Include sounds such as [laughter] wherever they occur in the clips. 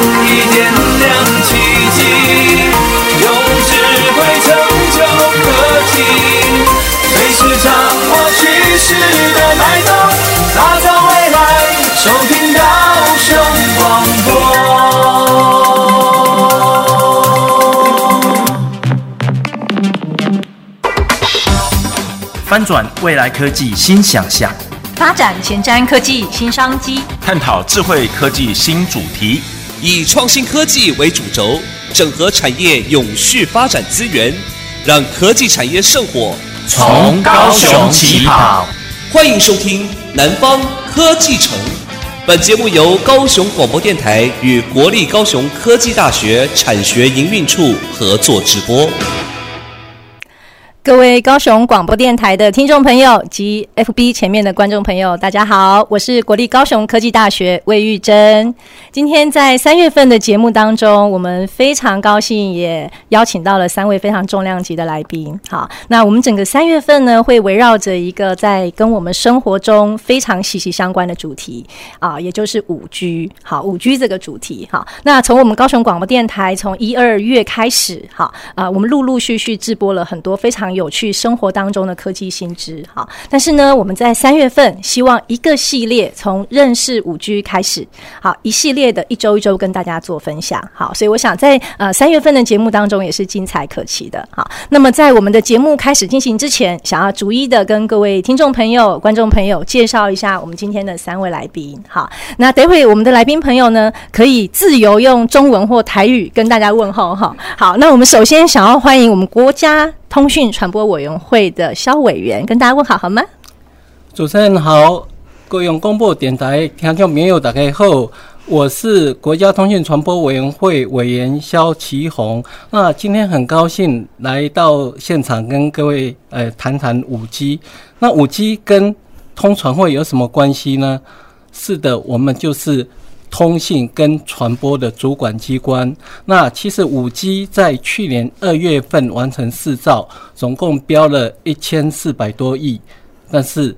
意点亮奇迹，用智慧成就科技，随时掌握趋势的脉动，打造未来，收听高雄广播，翻转未来科技新想象。发展前瞻科技新商机，探讨智慧科技新主题，以创新科技为主轴，整合产业永续发展资源，让科技产业圣火从高雄起跑。欢迎收听《南方科技城》，本节目由高雄广播电台与国立高雄科技大学产学营运处合作直播。各位高雄广播电台的听众朋友及 FB 前面的观众朋友，大家好，我是国立高雄科技大学魏玉珍。今天在三月份的节目当中，我们非常高兴，也邀请到了三位非常重量级的来宾。好，那我们整个三月份呢，会围绕着一个在跟我们生活中非常息息相关的主题啊，也就是五 G。好，五 G 这个主题。好，那从我们高雄广播电台从一二月开始，好啊，我们陆陆续续直播了很多非常。有趣生活当中的科技新知，好，但是呢，我们在三月份希望一个系列从认识五 G 开始，好，一系列的一周一周跟大家做分享，好，所以我想在呃三月份的节目当中也是精彩可期的，好，那么在我们的节目开始进行之前，想要逐一的跟各位听众朋友、观众朋友介绍一下我们今天的三位来宾，好，那待会我们的来宾朋友呢，可以自由用中文或台语跟大家问候，哈，好，那我们首先想要欢迎我们国家。通讯传播委员会的萧委员跟大家问好，好吗？主持人好，各用广播电台听众朋友大家好，我是国家通讯传播委员会委员萧其宏。那今天很高兴来到现场跟各位呃谈谈五 G。那五 G 跟通传会有什么关系呢？是的，我们就是。通信跟传播的主管机关，那其实五 G 在去年二月份完成试造，总共标了一千四百多亿，但是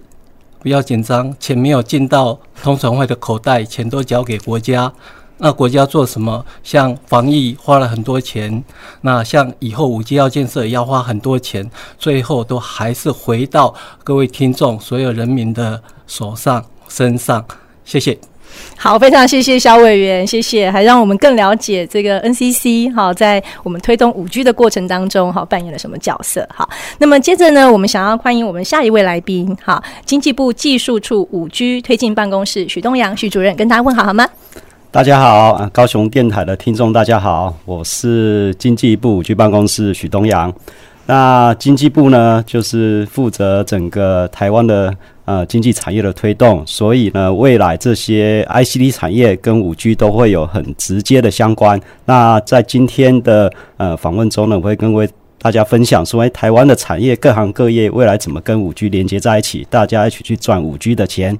不要紧张，钱没有进到通传会的口袋，钱都交给国家。那国家做什么？像防疫花了很多钱，那像以后五 G 要建设也要花很多钱，最后都还是回到各位听众、所有人民的手上身上。谢谢。好，非常谢谢小委员，谢谢，还让我们更了解这个 NCC 好，在我们推动五 G 的过程当中，哈扮演了什么角色？好，那么接着呢，我们想要欢迎我们下一位来宾，哈，经济部技术处五 G 推进办公室许东阳许主任，跟大家问好好吗？大家好，高雄电台的听众大家好，我是经济部五 G 办公室许东阳。那经济部呢，就是负责整个台湾的。呃，经济产业的推动，所以呢，未来这些 ICD 产业跟五 G 都会有很直接的相关。那在今天的呃访问中呢，我会跟为大家分享说，哎，台湾的产业各行各业未来怎么跟五 G 连接在一起，大家一起去赚五 G 的钱。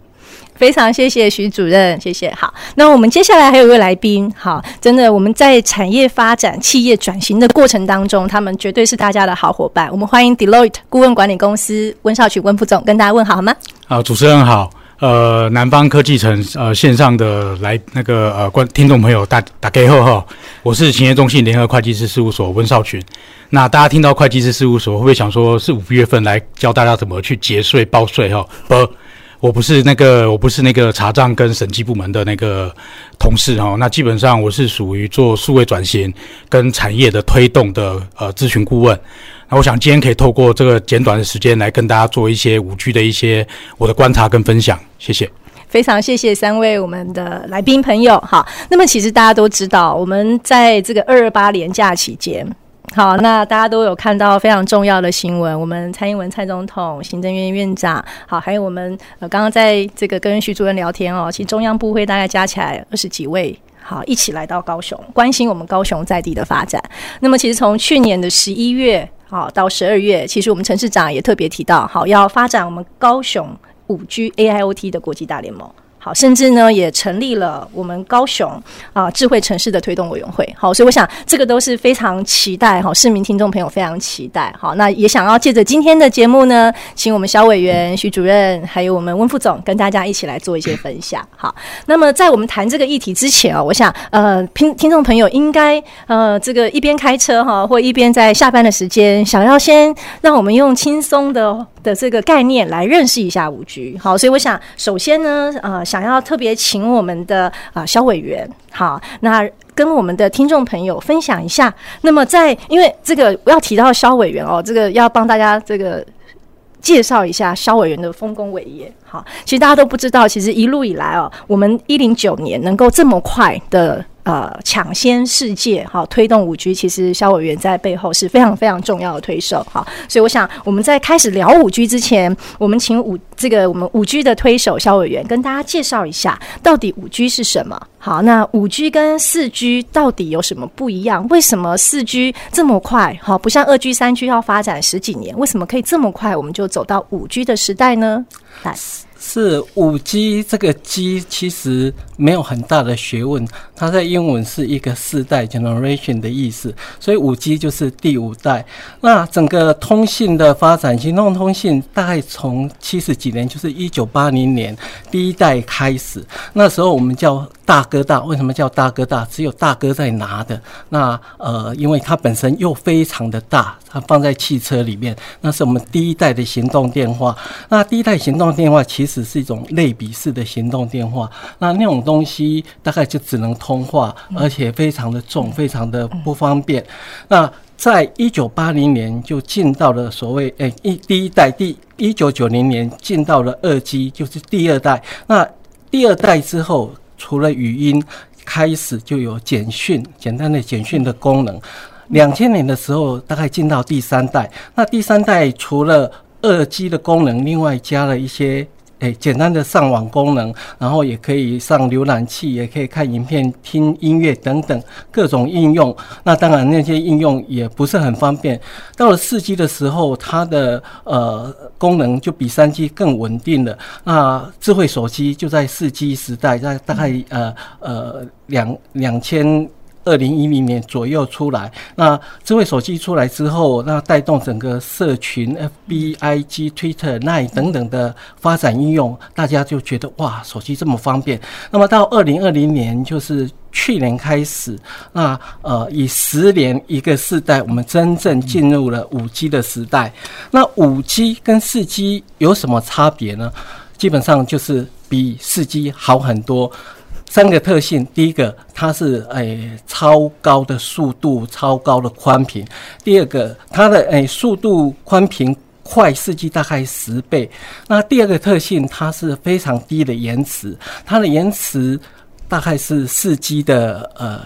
非常谢谢徐主任，谢谢。好，那我们接下来还有一位来宾，好，真的我们在产业发展、企业转型的过程当中，他们绝对是大家的好伙伴。我们欢迎 Deloitte 顾问管理公司温少群温副总跟大家问好，好吗？好，主持人好，呃，南方科技城呃线上的来那个呃观听众朋友大大家好哈，我是勤业中信联合会计师事务所温少群。那大家听到会计师事务所会不会想说是五月份来教大家怎么去节税报税哈？不。我不是那个，我不是那个查账跟审计部门的那个同事哈。那基本上我是属于做数位转型跟产业的推动的呃咨询顾问。那我想今天可以透过这个简短的时间来跟大家做一些五 G 的一些我的观察跟分享。谢谢，非常谢谢三位我们的来宾朋友。好，那么其实大家都知道，我们在这个二二八连假期间。好，那大家都有看到非常重要的新闻。我们蔡英文蔡总统、行政院院长，好，还有我们呃刚刚在这个跟徐主任聊天哦，其实中央部会大概加起来二十几位，好，一起来到高雄，关心我们高雄在地的发展。那么其实从去年的十一月好到十二月，其实我们陈市长也特别提到，好，要发展我们高雄五 G AIoT 的国际大联盟。好，甚至呢也成立了我们高雄啊智慧城市的推动委员会。好，所以我想这个都是非常期待哈，市民听众朋友非常期待。好，那也想要借着今天的节目呢，请我们小委员、徐主任，还有我们温副总跟大家一起来做一些分享。好，那么在我们谈这个议题之前啊，我想呃听听众朋友应该呃这个一边开车哈，或一边在下班的时间，想要先让我们用轻松的的这个概念来认识一下五 G。好，所以我想首先呢，呃。想要特别请我们的啊萧委员，好，那跟我们的听众朋友分享一下。那么在因为这个要提到萧委员哦，这个要帮大家这个介绍一下萧委员的丰功伟业。好，其实大家都不知道，其实一路以来哦，我们一零九年能够这么快的。呃，抢先世界，好，推动五 G，其实萧委员在背后是非常非常重要的推手，好，所以我想我们在开始聊五 G 之前，我们请五这个我们五 G 的推手萧委员跟大家介绍一下，到底五 G 是什么？好，那五 G 跟四 G 到底有什么不一样？为什么四 G 这么快？好，不像二 G、三 G 要发展十几年，为什么可以这么快我们就走到五 G 的时代呢？来。是五 G 这个 G 其实没有很大的学问，它在英文是一个世代 generation 的意思，所以五 G 就是第五代。那整个通信的发展，行动通信大概从七十几年，就是一九八零年第一代开始，那时候我们叫大哥大。为什么叫大哥大？只有大哥在拿的。那呃，因为它本身又非常的大，它放在汽车里面，那是我们第一代的行动电话。那第一代行动电话其实。是一种类比式的行动电话，那那种东西大概就只能通话，而且非常的重，非常的不方便。那在一九八零年就进到了所谓诶一第一代，第一九九零年进到了二 G，就是第二代。那第二代之后，除了语音，开始就有简讯，简单的简讯的功能。两千年的时候，大概进到第三代。那第三代除了二 G 的功能，另外加了一些。诶，简单的上网功能，然后也可以上浏览器，也可以看影片、听音乐等等各种应用。那当然，那些应用也不是很方便。到了四 G 的时候，它的呃功能就比三 G 更稳定了。那智慧手机就在四 G 时代，在大概呃呃两两千。二零一零年左右出来，那智慧手机出来之后，那带动整个社群，FB、IG、Twitter、Line 等等的发展应用，大家就觉得哇，手机这么方便。那么到二零二零年，就是去年开始，那呃，以十年一个世代，我们真正进入了五 G 的时代。那五 G 跟四 G 有什么差别呢？基本上就是比四 G 好很多。三个特性，第一个，它是诶、超高的速度，超高的宽频；第二个，它的诶、速度宽频快四 G 大概十倍。那第二个特性，它是非常低的延迟，它的延迟大概是四 G 的呃。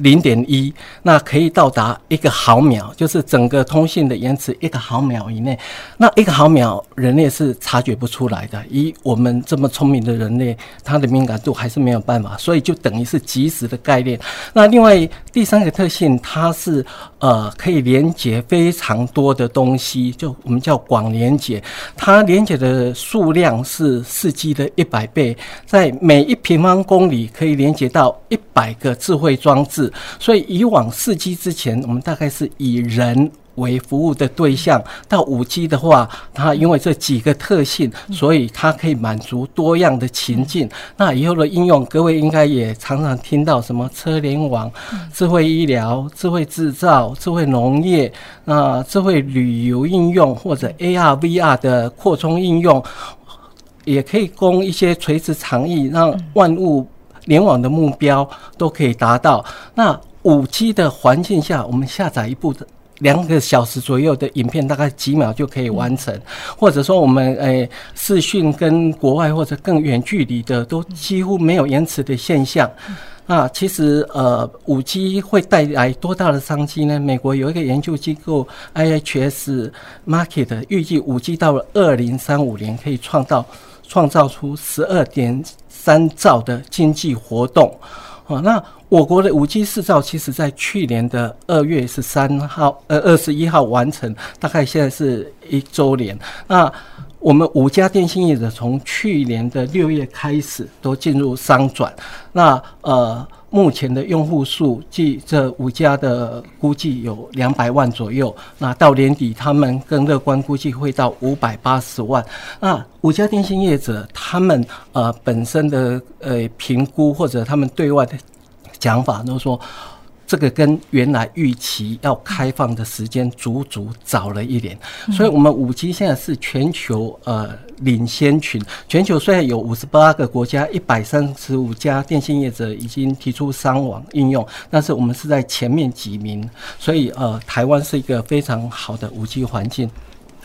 零点一，那可以到达一个毫秒，就是整个通信的延迟一个毫秒以内。那一个毫秒，人类是察觉不出来的。以我们这么聪明的人类，它的敏感度还是没有办法，所以就等于是即时的概念。那另外第三个特性，它是呃可以连接非常多的东西，就我们叫广连接。它连接的数量是四 G 的一百倍，在每一平方公里可以连接到一百个智慧装置。所以，以往四 G 之前，我们大概是以人为服务的对象；到五 G 的话，它因为这几个特性，所以它可以满足多样的情境。那以后的应用，各位应该也常常听到什么车联网、智慧医疗、智慧制造、智慧农业、那智慧旅游应用，或者 AR、VR 的扩充应用，也可以供一些垂直长意，让万物。联网的目标都可以达到。那五 G 的环境下，我们下载一部两个小时左右的影片，大概几秒就可以完成。或者说，我们诶视讯跟国外或者更远距离的，都几乎没有延迟的现象。那其实呃，五 G 会带来多大的商机呢？美国有一个研究机构 IHS Market 预计五 G 到了二零三五年可以创造创造出十二点。三兆的经济活动，啊，那我国的五 G 四兆，其实在去年的二月十三号，呃，二十一号完成，大概现在是一周年。那我们五家电信业者从去年的六月开始都进入商转，那呃。目前的用户数，即这五家的估计有两百万左右。那到年底，他们更乐观估计会到五百八十万。那五家电信业者，他们呃本身的呃评估或者他们对外的讲法都说。这个跟原来预期要开放的时间足足早了一年，所以，我们五 G 现在是全球呃领先群。全球虽然有五十八个国家、一百三十五家电信业者已经提出商网应用，但是我们是在前面几名，所以呃，台湾是一个非常好的五 G 环境。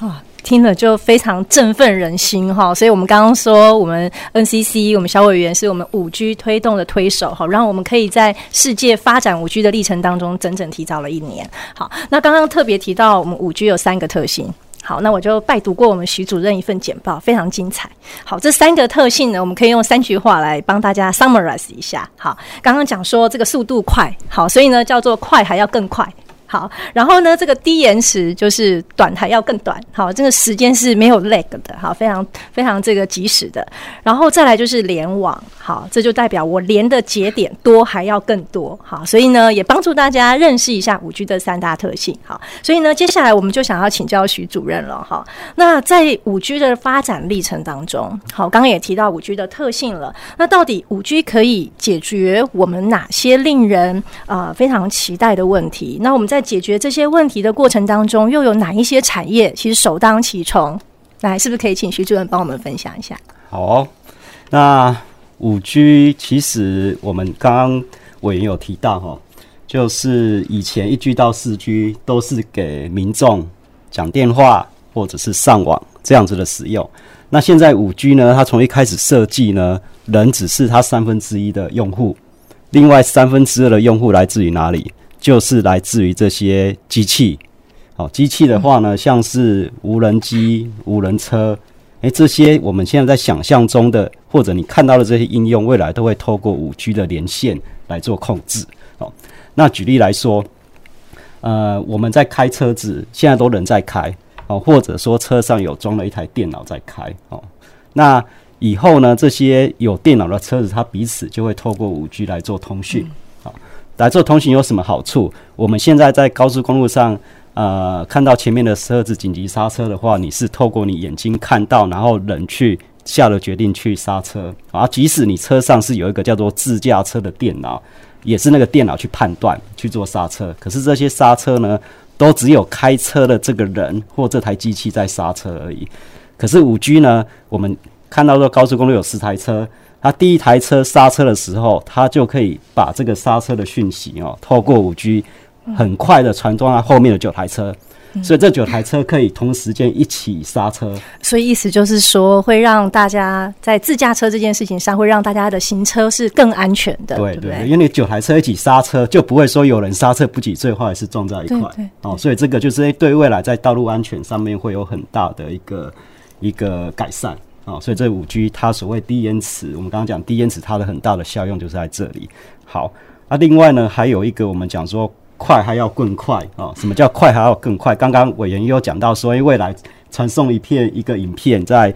哇，听了就非常振奋人心哈！所以我们刚刚说，我们 NCC 我们小委员是我们五 G 推动的推手哈，让我们可以在世界发展五 G 的历程当中，整整提早了一年。好，那刚刚特别提到我们五 G 有三个特性，好，那我就拜读过我们徐主任一份简报，非常精彩。好，这三个特性呢，我们可以用三句话来帮大家 summarize 一下。好，刚刚讲说这个速度快，好，所以呢叫做快还要更快。好，然后呢，这个低延迟就是短还要更短，好，这个时间是没有 lag 的，好，非常非常这个及时的。然后再来就是联网，好，这就代表我连的节点多还要更多，好，所以呢也帮助大家认识一下五 G 的三大特性，好，所以呢接下来我们就想要请教徐主任了，哈，那在五 G 的发展历程当中，好，刚刚也提到五 G 的特性了，那到底五 G 可以解决我们哪些令人啊、非常期待的问题？那我们在解决这些问题的过程当中，又有哪一些产业其实首当其冲？来，是不是可以请徐主任帮我们分享一下？好，那五 G 其实我们刚刚委员有提到哈，就是以前一 G 到四 G 都是给民众讲电话或者是上网这样子的使用。那现在五 G 呢，它从一开始设计呢，人只是它三分之一的用户，另外三分之二的用户来自于哪里？就是来自于这些机器，好，机器的话呢，像是无人机、无人车，诶，这些我们现在在想象中的，或者你看到的这些应用，未来都会透过五 G 的连线来做控制。好，那举例来说，呃，我们在开车子，现在都人在开，哦，或者说车上有装了一台电脑在开，哦，那以后呢，这些有电脑的车子，它彼此就会透过五 G 来做通讯。来做通行有什么好处？我们现在在高速公路上，呃，看到前面的车子紧急刹车的话，你是透过你眼睛看到，然后人去下了决定去刹车。啊，即使你车上是有一个叫做自驾车的电脑，也是那个电脑去判断去做刹车。可是这些刹车呢，都只有开车的这个人或这台机器在刹车而已。可是五 G 呢，我们看到说高速公路有十台车。它第一台车刹车的时候，它就可以把这个刹车的讯息哦，透过五 G 很快的传到后面的九台车，嗯，所以这九台车可以同时间一起刹车。所以意思就是说，会让大家在自驾车这件事情上，会让大家的行车是更安全的。对对，对，因为你九台车一起刹车，就不会说有人刹车不及，最后还是撞在一块。哦，所以这个就是对未来在道路安全上面会有很大的一个一个改善。啊，所以这五 G 它所谓低延迟，我们刚刚讲低延迟，它的很大的效用就是在这里。好，那另外呢，还有一个我们讲说快还要更快啊，什么叫快还要更快？刚刚委员也有讲到说，因为未来传送一片一个影片，在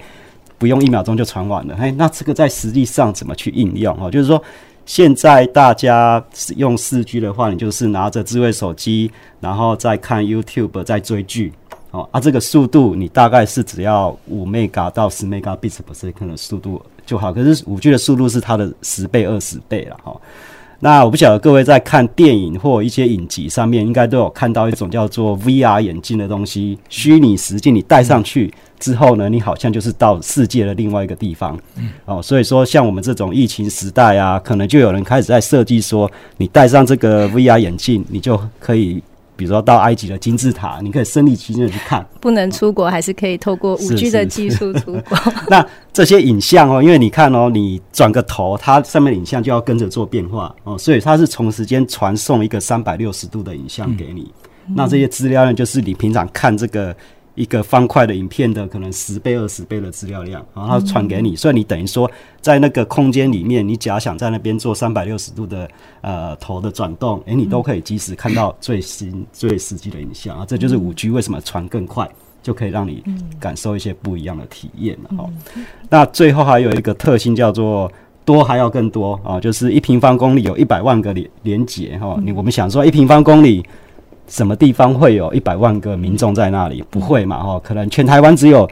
不用一秒钟就传完了。哎，那这个在实际上怎么去应用啊？就是说，现在大家使用四 G 的话，你就是拿着智慧手机，然后再看 YouTube，在追剧。哦啊，这个速度你大概是只要五 mega 到十 megabits per second 的速度就好，可是五 G 的速度是它的十倍、二十倍了哈。那我不晓得各位在看电影或一些影集上面，应该都有看到一种叫做 VR 眼镜的东西，虚拟实境，你戴上去之后呢，你好像就是到世界的另外一个地方。哦，所以说像我们这种疫情时代啊，可能就有人开始在设计说，你戴上这个 VR 眼镜，你就可以。比如说到埃及的金字塔，你可以身临其境的去看。不能出国，还是可以透过五 G 的技术出国。[laughs] 那这些影像哦，因为你看哦，你转个头，它上面的影像就要跟着做变化哦，所以它是同时间传送一个三百六十度的影像给你。嗯、那这些资料呢，就是你平常看这个。一个方块的影片的可能十倍、二十倍的资料量，然后传给你，所以你等于说在那个空间里面，你假想在那边做三百六十度的呃头的转动，诶，你都可以及时看到最新、最实际的影像啊，这就是五 G 为什么传更快就可以让你感受一些不一样的体验了哈。那最后还有一个特性叫做多还要更多啊，就是一平方公里有一百万个连连接哈。你我们想说一平方公里什么地方会有一百万个民众在那里？不会嘛哈？可能全台湾只有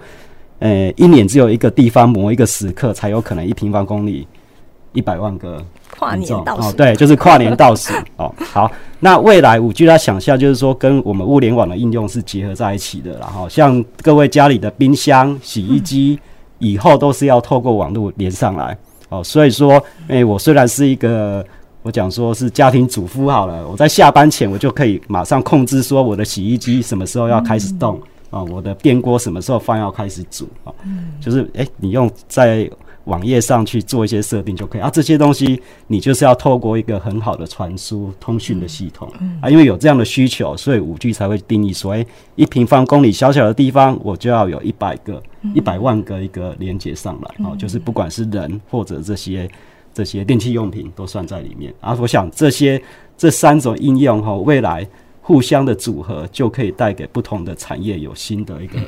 呃一年只有一个地方某一个时刻才有可能一平方公里一百万个。跨年倒数哦，对，就是跨年倒数 [laughs] 哦。好，那未来五 G 它想象就是说跟我们物联网的应用是结合在一起的，然后像各位家里的冰箱、洗衣机，以后都是要透过网络连上来哦。所以说，哎，我虽然是一个我讲说是家庭主妇好了，我在下班前我就可以马上控制说我的洗衣机什么时候要开始动啊，我的电锅什么时候饭要开始煮啊，就是哎，你用在。网页上去做一些设定就可以。啊，这些东西你就是要透过一个很好的传输通讯的系统啊，因为有这样的需求，所以五 G 才会定义说，诶，一平方公里小小的地方，我就要有一百个、一百万个一个连接上来啊，就是不管是人或者这些这些电器用品都算在里面啊。我想这些这三种应用哈，未来互相的组合就可以带给不同的产业有新的一个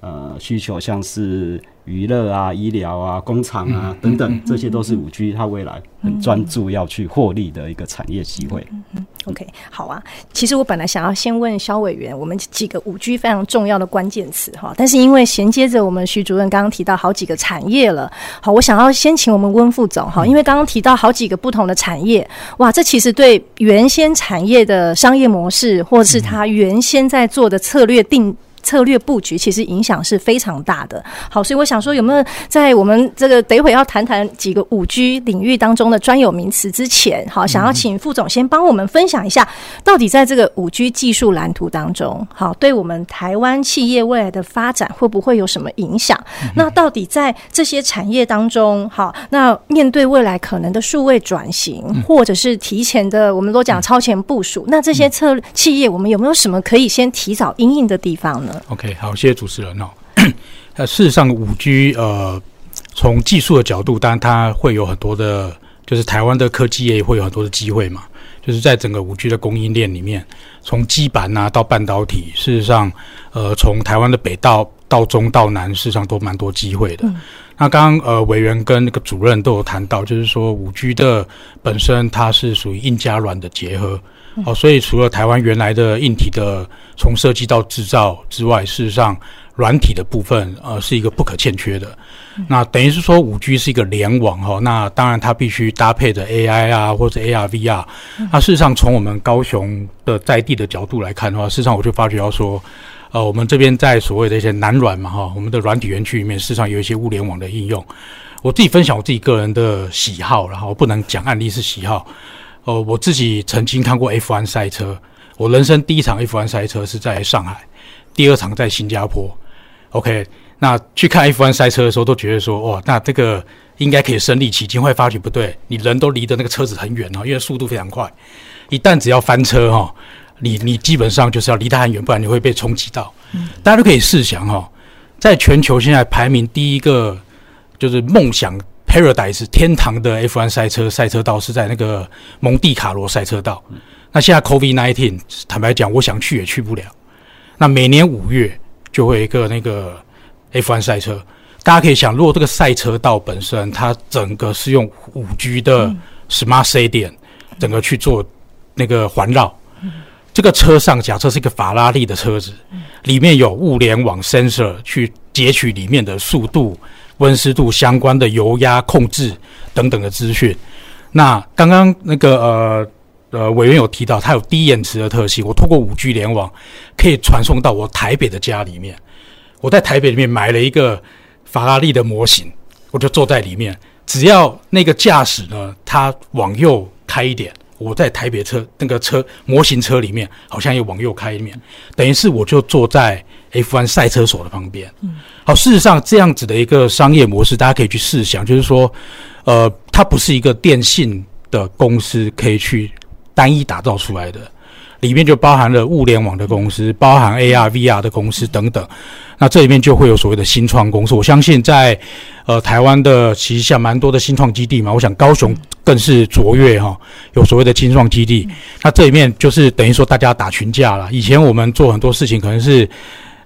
呃需求，像是。娱乐啊、医疗啊、工厂啊等等，这些都是五 G 它未来很专注要去获利的一个产业机会。嗯嗯。OK，好啊。其实我本来想要先问肖委员，我们几个五 G 非常重要的关键词哈，但是因为衔接着我们徐主任刚刚提到好几个产业了，好，我想要先请我们温副总哈，因为刚刚提到好几个不同的产业，哇，这其实对原先产业的商业模式，或是他原先在做的策略定。策略布局其实影响是非常大的。好，所以我想说，有没有在我们这个等一会要谈谈几个五 G 领域当中的专有名词之前，好，想要请副总先帮我们分享一下，到底在这个五 G 技术蓝图当中，好，对我们台湾企业未来的发展会不会有什么影响？那到底在这些产业当中，好，那面对未来可能的数位转型，或者是提前的，我们都讲超前部署，那这些策企业，我们有没有什么可以先提早应应的地方呢？OK，好，谢谢主持人哦。[clears throat] 那，事实上，五 G 呃，从技术的角度，当然它会有很多的，就是台湾的科技业会有很多的机会嘛。就是在整个五 G 的供应链里面，从基板啊到半导体，事实上，呃，从台湾的北到到中到南，事实上都蛮多机会的。嗯、那刚刚呃委员跟那个主任都有谈到，就是说五 G 的本身它是属于硬加软的结合。哦，所以除了台湾原来的硬体的从设计到制造之外，事实上软体的部分呃是一个不可欠缺的。那等于是说五 G 是一个联网哈，那当然它必须搭配着 AI 啊或者 AR VR。那事实上从我们高雄的在地的角度来看的话，事实上我就发觉到说，呃，我们这边在所谓的一些南软嘛哈，我们的软体园区里面，事实上有一些物联网的应用。我自己分享我自己个人的喜好，然后不能讲案例是喜好。哦，我自己曾经看过 F1 赛车，我人生第一场 F1 赛车是在上海，第二场在新加坡。OK，那去看 F1 赛车的时候，都觉得说，哇，那这个应该可以身临其境，会发觉不对，你人都离得那个车子很远哦，因为速度非常快，一旦只要翻车哈，你你基本上就是要离它很远，不然你会被冲击到。嗯，大家都可以试想哈，在全球现在排名第一个就是梦想。Paradise 天堂的 F1 赛车赛车道是在那个蒙地卡罗赛车道。那现在 COVID nineteen，坦白讲，我想去也去不了。那每年五月就会有一个那个 F1 赛车，大家可以想，如果这个赛车道本身它整个是用五 G 的 Smart Stadium 整个去做那个环绕，这个车上假设是一个法拉利的车子，里面有物联网 sensor 去截取里面的速度。温湿度相关的油压控制等等的资讯。那刚刚那个呃呃委员有提到，它有低延迟的特性。我通过五 G 联网可以传送到我台北的家里面。我在台北里面买了一个法拉利的模型，我就坐在里面。只要那个驾驶呢，他往右开一点，我在台北车那个车模型车里面，好像也往右开一点，等于是我就坐在。F1 赛车手的旁边，嗯好，事实上这样子的一个商业模式，大家可以去试想，就是说，呃，它不是一个电信的公司可以去单一打造出来的，里面就包含了物联网的公司，包含 AR、VR 的公司等等，那这里面就会有所谓的新创公司。我相信在呃台湾的其实像蛮多的新创基地嘛，我想高雄更是卓越哈，有所谓的新创基地，那这里面就是等于说大家打群架了。以前我们做很多事情可能是。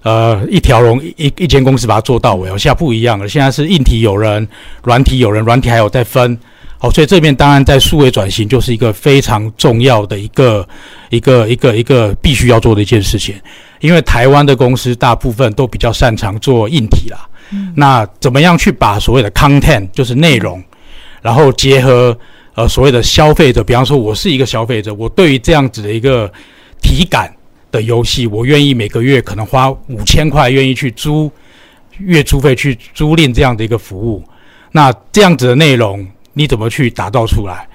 呃一条龙一一间公司把它做到尾哦，现在不一样了，现在是硬体有人，软体有人，软体还有在分。好，所以这边当然在数位转型就是一个非常重要的一个一个一个一个必须要做的一件事情，因为台湾的公司大部分都比较擅长做硬体啦。嗯。那怎么样去把所谓的 content 就是内容，然后结合呃所谓的消费者，比方说我是一个消费者，我对于这样子的一个体感的游戏，我愿意每个月可能花五千块，愿意去租月租费去租赁这样的一个服务，那这样子的内容。你怎么去打造出来？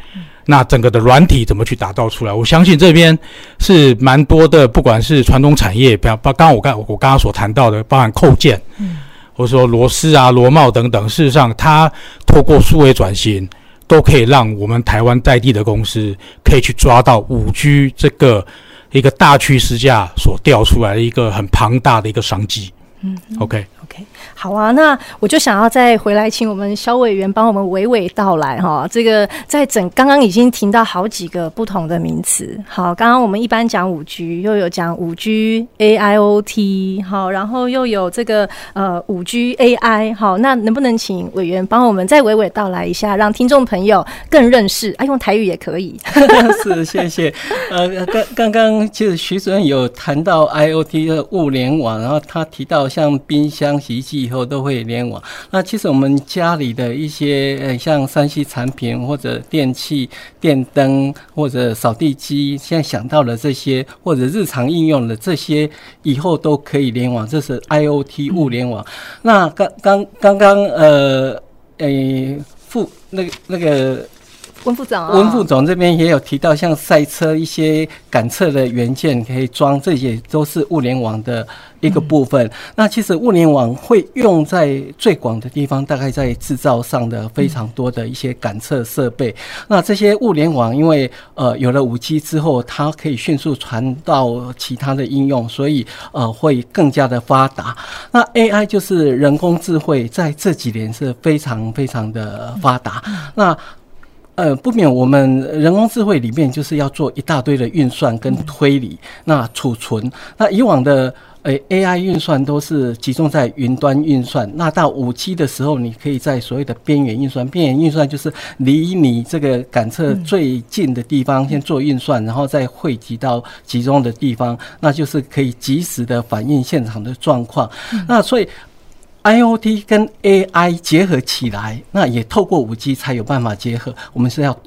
那整个的软体怎么去打造出来？我相信这边是蛮多的，不管是传统产业，比方包刚刚我刚我刚刚所谈到的，包含扣件，嗯，或者说螺丝啊、螺帽等等，事实上它透过数位转型，都可以让我们台湾在地的公司可以去抓到五 G 这个一个大趋势下所调出来的一个很庞大的一个商机。嗯，OK。OK，好啊，那我就想要再回来，请我们萧委员帮我们娓娓道来哈。这个在整刚刚已经听到好几个不同的名词。好，刚刚我们一般讲五 G，又有讲五 G AIoT，好，然后又有这个呃五 G AI，好，那能不能请委员帮我们再娓娓道来一下，让听众朋友更认识？啊，用台语也可以。[laughs] 是，谢谢。呃，刚刚刚其实徐主任有谈到 IoT 的物联网，然后他提到像冰箱。洗衣机以后都会联网。那其实我们家里的一些呃，像三 C 产品或者电器、电灯或者扫地机，现在想到了这些或者日常应用的这些，以后都可以联网。这是 IoT 物联网。那刚刚刚刚呃诶副那个那个。温副总，温副总这边也有提到，像赛车一些感测的元件可以装，这些都是物联网的一个部分。嗯、那其实物联网会用在最广的地方，大概在制造上的非常多的一些感测设备。嗯、那这些物联网，因为呃有了五 G 之后，它可以迅速传到其他的应用，所以呃会更加的发达。那 AI 就是人工智慧，在这几年是非常非常的发达。嗯、那呃，不免我们人工智慧里面就是要做一大堆的运算跟推理，那储存，那以往的呃 AI 运算都是集中在云端运算，那到五 G 的时候，你可以在所谓的边缘运算，边缘运算就是离你这个感测最近的地方先做运算，然后再汇集到集中的地方，那就是可以及时的反映现场的状况，那所以。IoT 跟 AI 结合起来，那也透过五 G 才有办法结合。我们是要，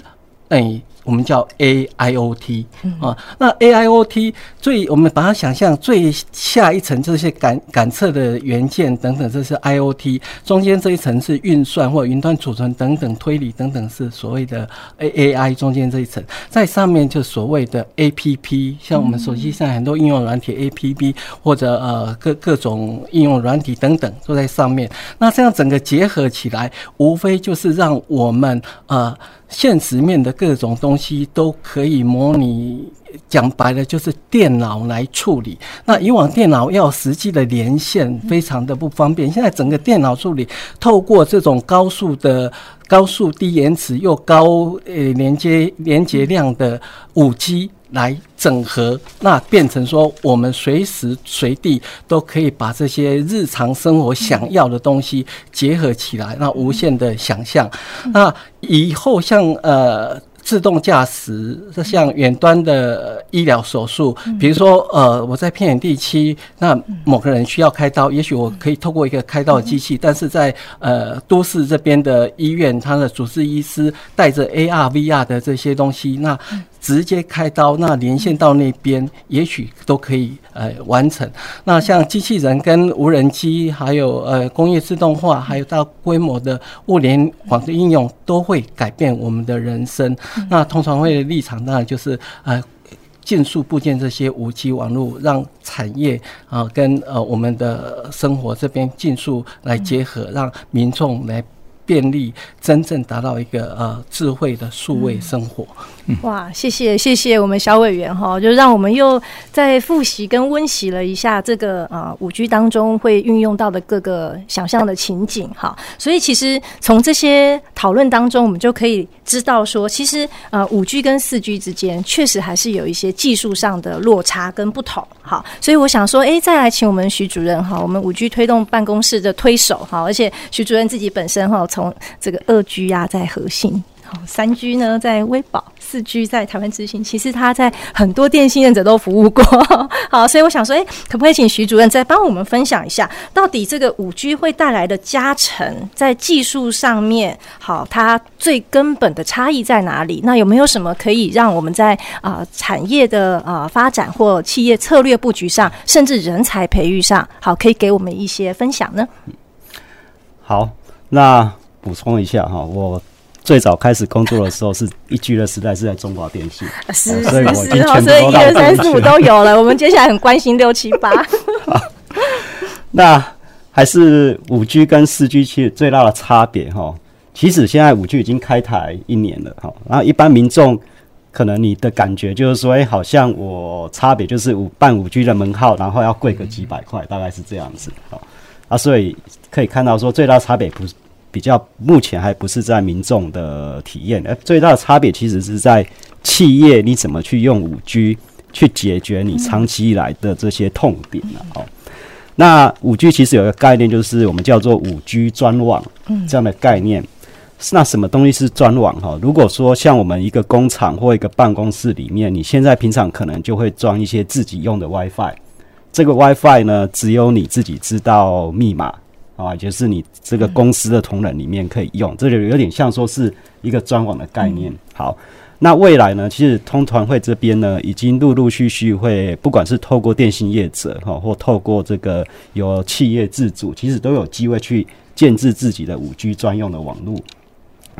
哎。我们叫 AIoT 啊，那 AIoT 最我们把它想象最下一层这些感感测的元件等等，这是 IoT，中间这一层是运算或云端储存等等推理等等是所谓的 AI，中间这一层。在上面就所谓的 APP，像我们手机上很多应用软体 APP 或者呃各各种应用软体等等都在上面，那这样整个结合起来，无非就是让我们呃。现实面的各种东西都可以模拟，讲白了就是电脑来处理。那以往电脑要实际的连线，非常的不方便。现在整个电脑处理，透过这种高速的、高速低延迟又高呃连接连接量的五 G。来整合，那变成说，我们随时随地都可以把这些日常生活想要的东西结合起来，那无限的想象。那以后像呃。自动驾驶，像远端的医疗手术，比如说，呃，我在偏远地区，那某个人需要开刀，也许我可以透过一个开刀的机器，但是在呃都市这边的医院，他的主治医师带着 AR、VR 的这些东西，那直接开刀，那连线到那边，也许都可以呃完成。那像机器人跟无人机，还有呃工业自动化，还有大规模的物联网的应用，都会改变我们的人生。那通常会的立场当然就是呃，尽速部件这些五 G 网络，让产业啊、呃、跟呃我们的生活这边尽速来结合，让民众来便利，真正达到一个呃智慧的数位生活。嗯、哇，谢谢谢谢我们小委员哈，就让我们又再复习跟温习了一下这个啊五 G 当中会运用到的各个想象的情景哈。所以其实从这些讨论当中，我们就可以知道说，其实呃五 G 跟四 G 之间确实还是有一些技术上的落差跟不同。哈，所以我想说，哎，再来请我们徐主任哈，我们五 G 推动办公室的推手哈，而且徐主任自己本身哈，从这个二 G 啊在核心。三 G 呢，在威宝；四 G 在台湾之星。其实他在很多电信业者都服务过。[laughs] 好，所以我想说，哎，可不可以请徐主任再帮我们分享一下，到底这个五 G 会带来的加成，在技术上面，好，它最根本的差异在哪里？那有没有什么可以让我们在啊、呃、产业的啊、发展或企业策略布局上，甚至人才培育上，好，可以给我们一些分享呢？好，那补充一下哈，我。最早开始工作的时候是一 G 的时代，是在中华电信，是是是，所以一二三四五都有了。我们接下来很关心六七八。[laughs] 那还是五 G 跟四 G 其实最大的差别哈，其实现在五 G 已经开台一年了哈，然后一般民众可能你的感觉就是说，哎，好像我差别就是五办五 G 的门号，然后要贵个几百块，大概是这样子啊，所以可以看到说最大差别不是。比较目前还不是在民众的体验，而最大的差别其实是在企业你怎么去用五 G 去解决你长期以来的这些痛点了哦。那五 G 其实有一个概念，就是我们叫做五 G 专网这样的概念。那什么东西是专网哈？如果说像我们一个工厂或一个办公室里面，你现在平常可能就会装一些自己用的 WiFi，这个 WiFi 呢，只有你自己知道密码。啊，就是你这个公司的同仁里面可以用，这就有点像说是一个专网的概念。好，那未来呢，其实通团会这边呢，已经陆陆续续会，不管是透过电信业者哈，或透过这个有企业自主，其实都有机会去建制自己的五 G 专用的网络。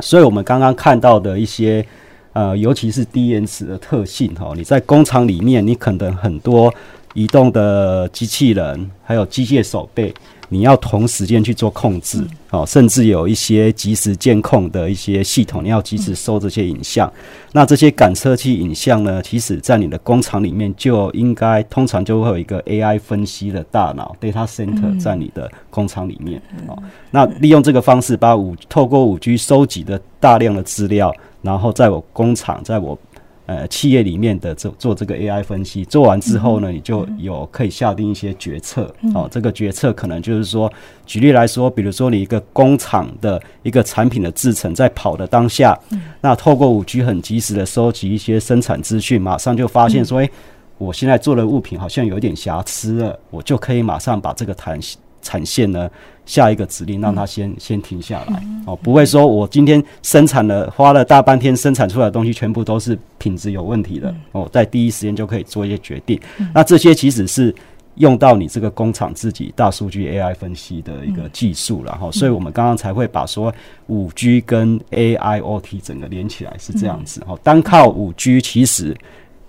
所以，我们刚刚看到的一些呃，尤其是低延迟的特性哈，你在工厂里面，你可能很多移动的机器人，还有机械手臂。你要同时间去做控制，哦，甚至有一些即时监控的一些系统，你要及时收这些影像。那这些感测器影像呢，其实在你的工厂里面就应该通常就会有一个 AI 分析的大脑 data center 在你的工厂里面。哦，那利用这个方式，把五透过五 G 收集的大量的资料，然后在我工厂，在我。呃，企业里面的做做这个 AI 分析，做完之后呢，你就有可以下定一些决策。哦，这个决策可能就是说，举例来说，比如说你一个工厂的一个产品的制成在跑的当下，那透过五 G 很及时的收集一些生产资讯，马上就发现说，诶，我现在做的物品好像有点瑕疵了，我就可以马上把这个弹性。产线呢，下一个指令让它先、嗯、先停下来哦，不会说我今天生产了花了大半天生产出来的东西全部都是品质有问题的哦，在第一时间就可以做一些决定。嗯、那这些其实是用到你这个工厂自己大数据 AI 分析的一个技术，然后，所以我们刚刚才会把说五 G 跟 AIoT 整个连起来是这样子哦。单靠五 G 其实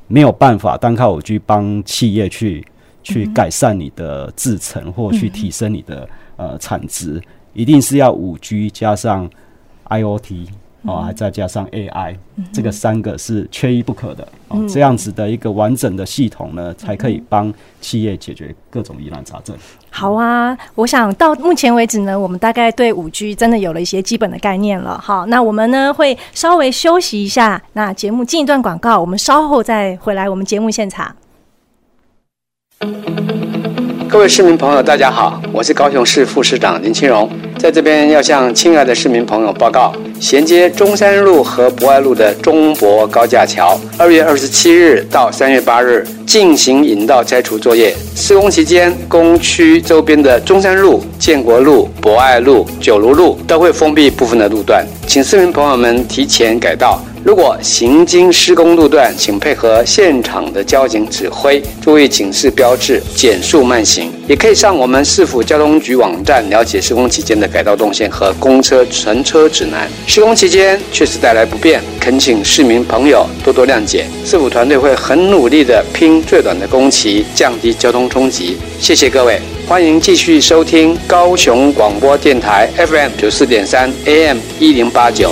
没有办法，单靠五 G 帮企业去。去改善你的制程，或去提升你的呃产值，一定是要五 G 加上 IoT 哦，还再加上 AI，这个三个是缺一不可的哦。这样子的一个完整的系统呢，才可以帮企业解决各种疑难杂症。好啊，我想到目前为止呢，我们大概对五 G 真的有了一些基本的概念了。好，那我们呢会稍微休息一下，那节目进一段广告，我们稍后再回来我们节目现场。各位市民朋友，大家好，我是高雄市副市长林清荣，在这边要向亲爱的市民朋友报告，衔接中山路和博爱路的中博高架桥，二月二十七日到三月八日进行引道拆除作业。施工期间，工区周边的中山路、建国路、博爱路、九如路都会封闭部分的路段，请市民朋友们提前改道。如果行经施工路段，请配合现场的交警指挥，注意警示标志，减速慢行。也可以上我们市府交通局网站了解施工期间的改道动线和公车乘车指南。施工期间确实带来不便，恳请市民朋友多多谅解。市府团队会很努力地拼最短的工期，降低交通冲击。谢谢各位。欢迎继续收听高雄广播电台 FM 九四点三 AM 一零八九。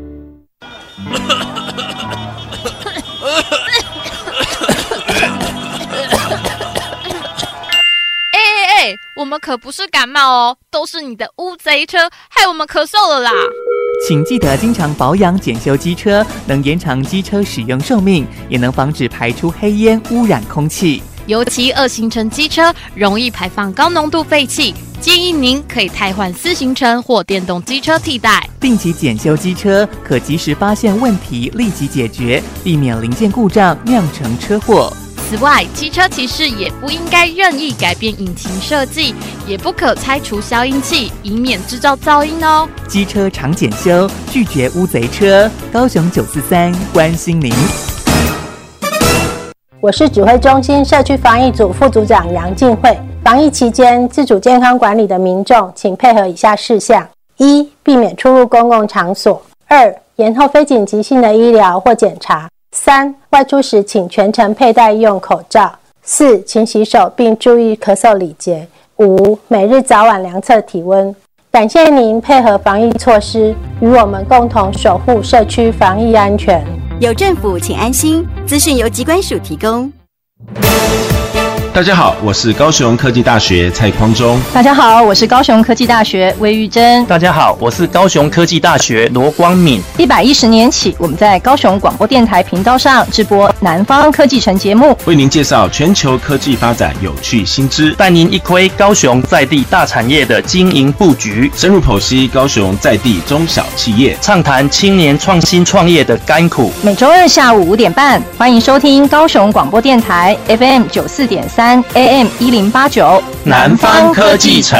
们可不是感冒哦，都是你的乌贼车害我们咳嗽了啦！请记得经常保养检修机车，能延长机车使用寿命，也能防止排出黑烟污染空气。尤其二行程机车容易排放高浓度废气，建议您可以汰换四行程或电动机车替代。定期检修机车，可及时发现问题，立即解决，避免零件故障酿成车祸。此外，机车骑士也不应该任意改变引擎设计，也不可拆除消音器，以免制造噪音哦。机车常检修，拒绝乌贼车。高雄九四三关心您。我是指挥中心社区防疫组副组长杨静慧。防疫期间，自主健康管理的民众，请配合以下事项：一、避免出入公共场所；二、延后非紧急性的医疗或检查；三、外出时请全程佩戴医用口罩；四、勤洗手并注意咳嗽礼节；五、每日早晚量测体温。感谢您配合防疫措施，与我们共同守护社区防疫安全。有政府，请安心。资讯由机关署提供。大家好，我是高雄科技大学蔡匡忠。大家好，我是高雄科技大学魏玉珍。大家好，我是高雄科技大学罗光敏。一百一十年起，我们在高雄广播电台频道上直播《南方科技城》节目，为您介绍全球科技发展有趣新知，带您一窥高雄在地大产业的经营布局，深入剖析高雄在地中小企业，畅谈青年创新创业的甘苦。每周二下午五点半，欢迎收听高雄广播电台 FM 九四点三。三 AM 一零八九，南方科技城。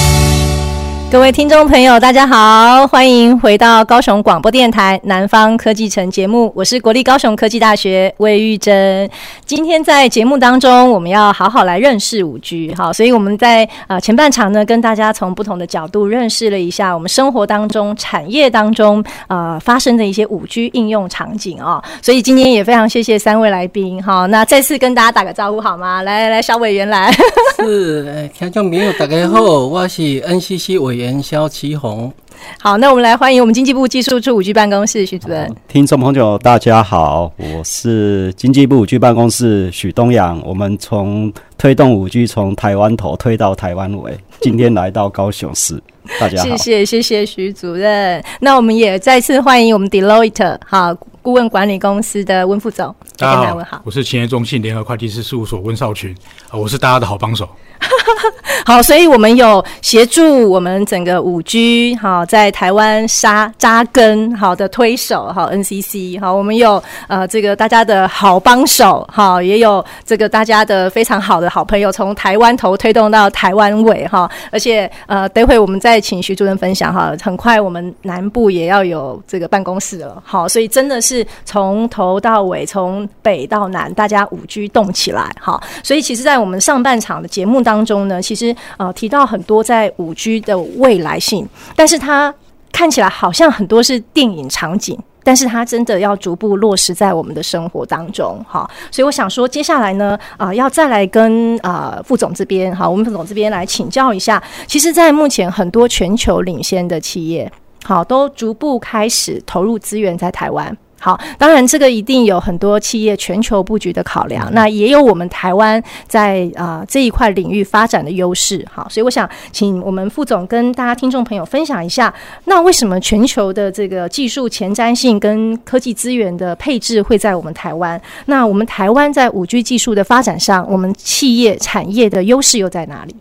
各位听众朋友，大家好，欢迎回到高雄广播电台南方科技城节目，我是国立高雄科技大学魏玉珍。今天在节目当中，我们要好好来认识五 G，好，所以我们在呃前半场呢，跟大家从不同的角度认识了一下我们生活当中、产业当中呃发生的一些五 G 应用场景哦。所以今天也非常谢谢三位来宾，好，那再次跟大家打个招呼好吗？来来来，小委员来。是，听众朋友大家好，我是 NCC 委。元宵旗红，好，那我们来欢迎我们经济部技术处五 G 办公室许主任。听众朋友，大家好，我是经济部五 G 办公室许东阳。我们从推动五 G 从台湾头推到台湾尾，今天来到高雄市，[laughs] 大家好，谢谢谢谢许主任。那我们也再次欢迎我们 Deloitte 好顾问管理公司的温副总，大家好，我是勤业中信联合会计师事务所温少群，我是大家的好帮手。[laughs] 好，所以我们有协助我们整个五 G 好在台湾扎扎根好的推手好 NCC 好，我们有呃这个大家的好帮手好，也有这个大家的非常好的好朋友，从台湾头推动到台湾尾哈，而且呃待会我们再请徐主任分享哈，很快我们南部也要有这个办公室了，好，所以真的是从头到尾，从北到南，大家五 G 动起来好，所以其实，在我们上半场的节目当当中呢，其实。呃，提到很多在五 G 的未来性，但是它看起来好像很多是电影场景，但是它真的要逐步落实在我们的生活当中，哈。所以我想说，接下来呢，啊、要再来跟啊、副总这边，哈，我们副总这边来请教一下。其实，在目前很多全球领先的企业，好，都逐步开始投入资源在台湾。好，当然这个一定有很多企业全球布局的考量，那也有我们台湾在啊、呃、这一块领域发展的优势。好，所以我想请我们副总跟大家听众朋友分享一下，那为什么全球的这个技术前瞻性跟科技资源的配置会在我们台湾？那我们台湾在五 G 技术的发展上，我们企业产业的优势又在哪里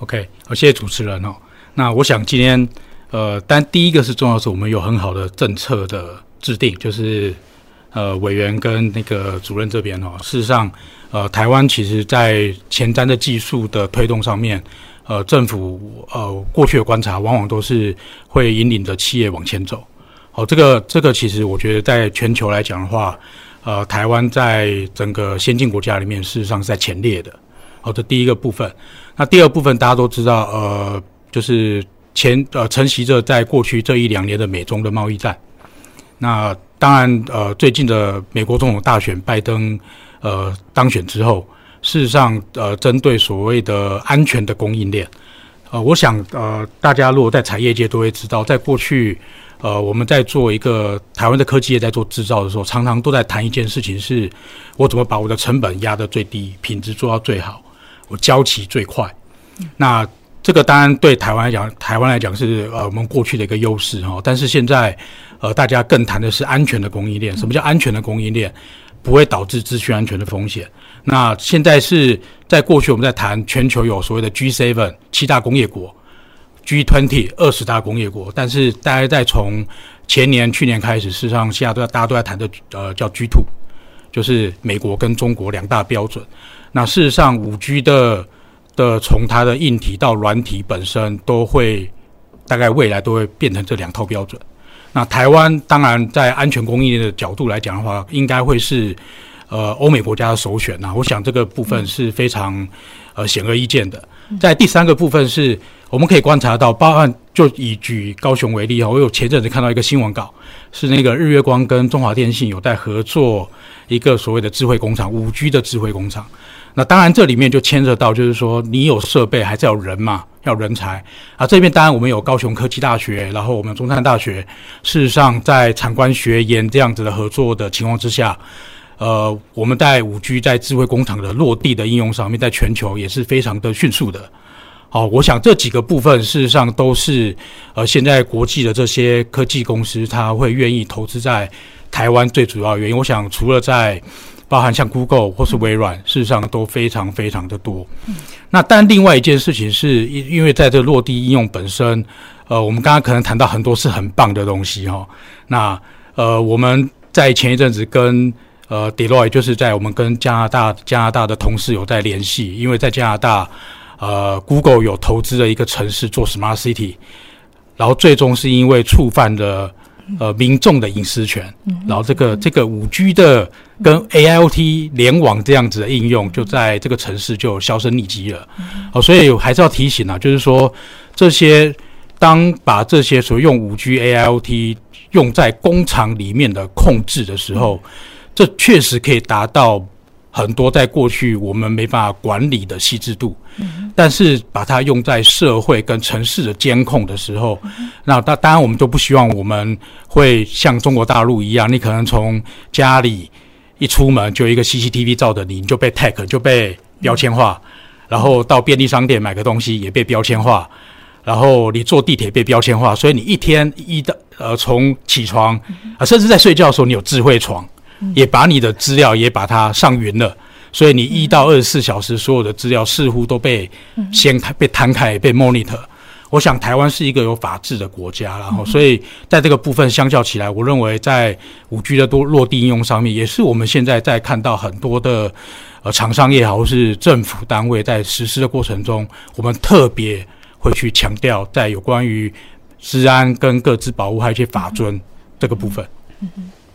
？OK，好，谢谢主持人哦。那我想今天呃，但第一个是重要的是，我们有很好的政策的。制定就是，呃，委员跟那个主任这边哦，事实上，呃，台湾其实在前瞻的技术的推动上面，呃，政府呃过去的观察，往往都是会引领着企业往前走。好，这个这个其实我觉得在全球来讲的话，呃，台湾在整个先进国家里面，事实上是在前列的。好，这第一个部分。那第二部分大家都知道，呃，就是前呃承袭着在过去这一两年的美中的贸易战。那当然，呃，最近的美国总统大选，拜登呃当选之后，事实上，呃，针对所谓的安全的供应链，呃，我想，呃，大家如果在产业界都会知道，在过去，呃，我们在做一个台湾的科技业在做制造的时候，常常都在谈一件事情，是我怎么把我的成本压得最低，品质做到最好，我交期最快。那这个当然对台湾来讲，台湾来讲是呃我们过去的一个优势哈，但是现在。呃，大家更谈的是安全的供应链。什么叫安全的供应链？不会导致资讯安全的风险。那现在是在过去我们在谈全球有所谓的 G Seven 七大工业国，G Twenty 二十大工业国，但是大家在从前年、去年开始，事实上现在都在大家都在谈的呃叫 G Two，就是美国跟中国两大标准。那事实上，五 G 的的从它的硬体到软体本身，都会大概未来都会变成这两套标准。那台湾当然在安全供应链的角度来讲的话，应该会是呃欧美国家的首选呐。我想这个部分是非常呃显而易见的。在第三个部分是，我们可以观察到，包含就以举高雄为例啊，我有前阵子看到一个新闻稿，是那个日月光跟中华电信有在合作一个所谓的智慧工厂，五 G 的智慧工厂。那当然这里面就牵涉到，就是说你有设备，还是要人嘛。要人才啊！这边当然我们有高雄科技大学，然后我们中山大学。事实上，在产官学研这样子的合作的情况之下，呃，我们在五 G 在智慧工厂的落地的应用上面，在全球也是非常的迅速的。好，我想这几个部分事实上都是呃，现在国际的这些科技公司，他会愿意投资在台湾最主要的原因。我想除了在包含像 Google 或是微软，事实上都非常非常的多。那但另外一件事情是，因因为在这落地应用本身，呃，我们刚刚可能谈到很多是很棒的东西哈。那呃，我们在前一阵子跟呃 Deloitte，就是在我们跟加拿大加拿大的同事有在联系，因为在加拿大，呃，Google 有投资了一个城市做 Smart City，然后最终是因为触犯了。呃，民众的隐私权，然后这个这个五 G 的跟 AIoT 联网这样子的应用，就在这个城市就销声匿迹了。哦，所以还是要提醒啊，就是说这些当把这些所用五 G AIoT 用在工厂里面的控制的时候，这确实可以达到。很多在过去我们没办法管理的细致度，但是把它用在社会跟城市的监控的时候，那当当然我们都不希望我们会像中国大陆一样，你可能从家里一出门就一个 CCTV 照着你，你就被 tag 就被标签化，然后到便利商店买个东西也被标签化，然后你坐地铁被标签化，所以你一天一的呃从起床啊，甚至在睡觉的时候你有智慧床。也把你的资料也把它上云了，所以你一到二十四小时所有的资料似乎都被掀开、被摊开、被 monitor。我想台湾是一个有法治的国家，然后所以在这个部分相较起来，我认为在五 G 的多落地应用上面，也是我们现在在看到很多的呃厂商也好，或是政府单位在实施的过程中，我们特别会去强调在有关于治安跟各自保护还有一些法尊这个部分。